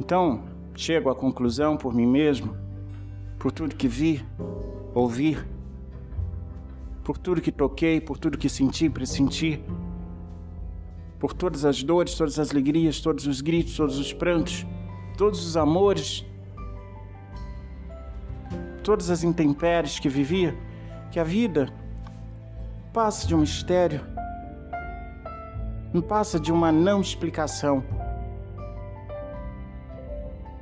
Então, chego à conclusão por mim mesmo, por tudo que vi, ouvi, por tudo que toquei, por tudo que senti, pressenti, por todas as dores, todas as alegrias, todos os gritos, todos os prantos, todos os amores, todas as intempéries que vivia, que a vida passa de um mistério, não passa de uma não explicação.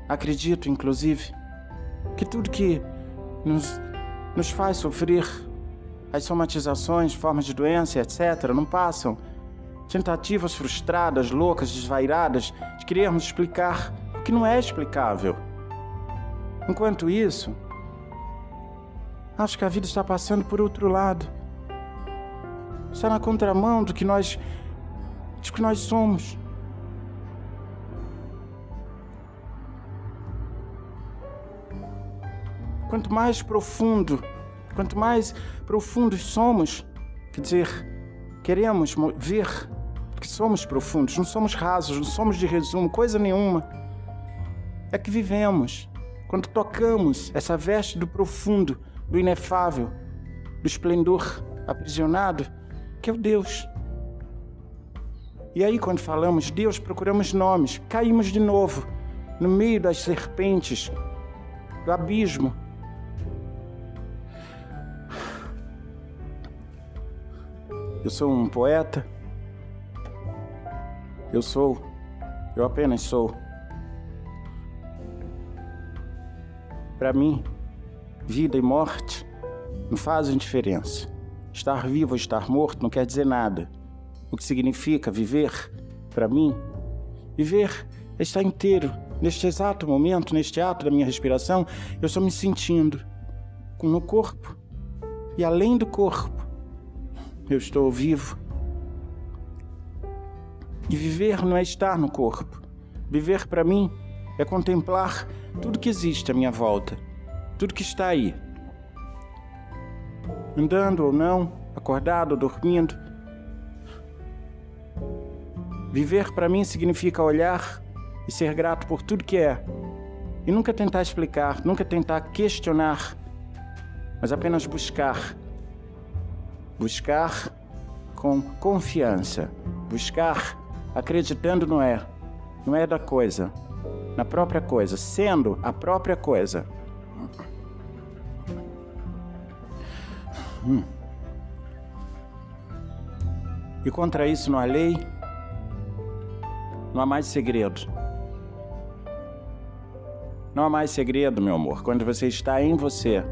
Acredito, inclusive, que tudo que nos, nos faz sofrer, as somatizações, formas de doença, etc., não passam tentativas frustradas, loucas, desvairadas de querermos explicar o que não é explicável. Enquanto isso, acho que a vida está passando por outro lado. Está na contramão do que nós, do que nós somos. Quanto mais profundo, quanto mais profundos somos, quer dizer, queremos ver que somos profundos, não somos rasos, não somos de resumo, coisa nenhuma. É que vivemos. Quando tocamos essa veste do profundo, do inefável, do esplendor aprisionado, que é o Deus. E aí, quando falamos Deus, procuramos nomes, caímos de novo no meio das serpentes, do abismo Eu sou um poeta. Eu sou. Eu apenas sou. Para mim, vida e morte não fazem diferença. Estar vivo ou estar morto não quer dizer nada. O que significa viver, para mim, viver é estar inteiro. Neste exato momento, neste ato da minha respiração, eu estou me sentindo com o corpo e além do corpo eu estou vivo. E viver não é estar no corpo. Viver para mim é contemplar tudo que existe à minha volta, tudo que está aí. Andando ou não, acordado ou dormindo. Viver para mim significa olhar e ser grato por tudo que é. E nunca tentar explicar, nunca tentar questionar, mas apenas buscar buscar com confiança, buscar acreditando no é, não é da coisa, na própria coisa, sendo a própria coisa. Hum. E contra isso não há lei, não há mais segredo. Não há mais segredo, meu amor, quando você está em você.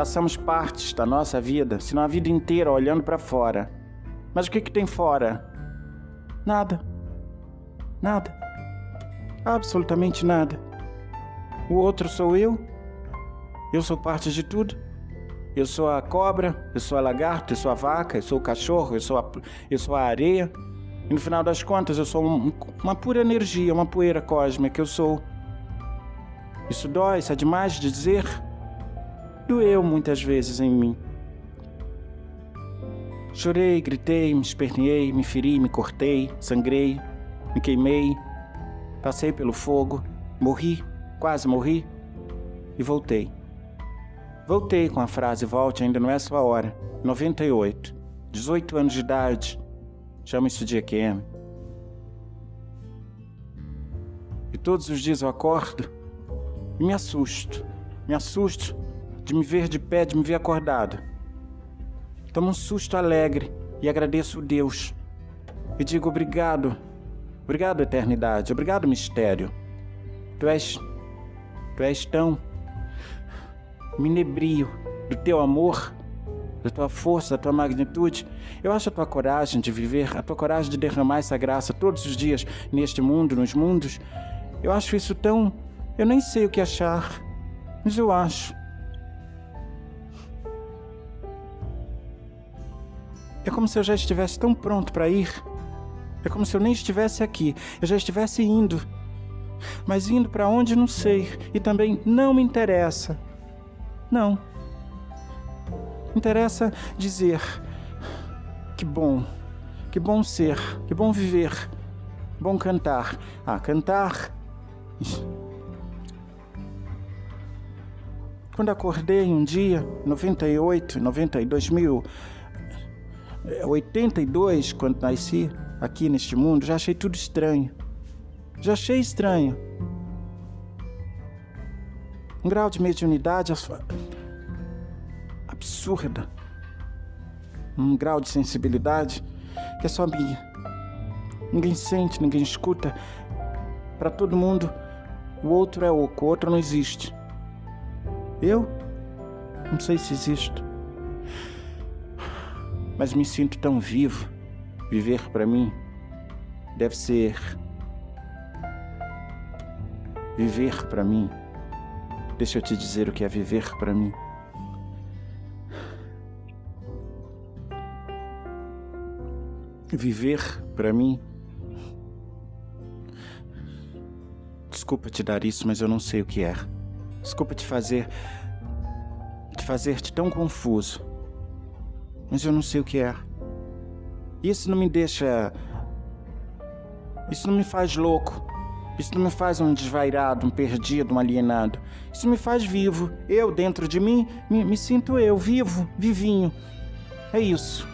Passamos partes da nossa vida, se não a vida inteira, olhando para fora. Mas o que, que tem fora? Nada. Nada. Absolutamente nada. O outro sou eu. Eu sou parte de tudo. Eu sou a cobra, eu sou a lagarta, eu sou a vaca, eu sou o cachorro, eu sou a, eu sou a areia. E no final das contas, eu sou um, uma pura energia, uma poeira cósmica. Eu sou. Isso dói, isso é demais de dizer doeu muitas vezes em mim. Chorei, gritei, me esperneei, me feri, me cortei, sangrei, me queimei, passei pelo fogo, morri, quase morri e voltei. Voltei com a frase volte, ainda não é sua hora. 98, 18 anos de idade. Chama isso de EQM. E todos os dias eu acordo e me assusto. Me assusto de me ver de pé, de me ver acordado. Tomo um susto alegre e agradeço Deus. E digo obrigado, obrigado eternidade, obrigado mistério. Tu és, tu és tão, me inebrio do teu amor, da tua força, da tua magnitude. Eu acho a tua coragem de viver, a tua coragem de derramar essa graça todos os dias neste mundo, nos mundos. Eu acho isso tão. Eu nem sei o que achar, mas eu acho. É como se eu já estivesse tão pronto para ir. É como se eu nem estivesse aqui, eu já estivesse indo. Mas indo para onde não sei e também não me interessa. Não. Interessa dizer: que bom, que bom ser, que bom viver. Bom cantar. Ah, cantar. Quando acordei um dia, 98, 92 mil, 82, quando nasci aqui neste mundo, já achei tudo estranho. Já achei estranho. Um grau de mediunidade absurda. Um grau de sensibilidade que é só minha. Ninguém sente, ninguém escuta. Para todo mundo, o outro é oco, o outro não existe. Eu não sei se existo, mas me sinto tão vivo. Viver para mim deve ser viver para mim. Deixa eu te dizer o que é viver para mim. Viver para mim. Desculpa te dar isso, mas eu não sei o que é. Desculpa te fazer. te fazer-te tão confuso. Mas eu não sei o que é. Isso não me deixa. Isso não me faz louco. Isso não me faz um desvairado, um perdido, um alienado. Isso me faz vivo. Eu, dentro de mim, me, me sinto eu, vivo, vivinho. É isso.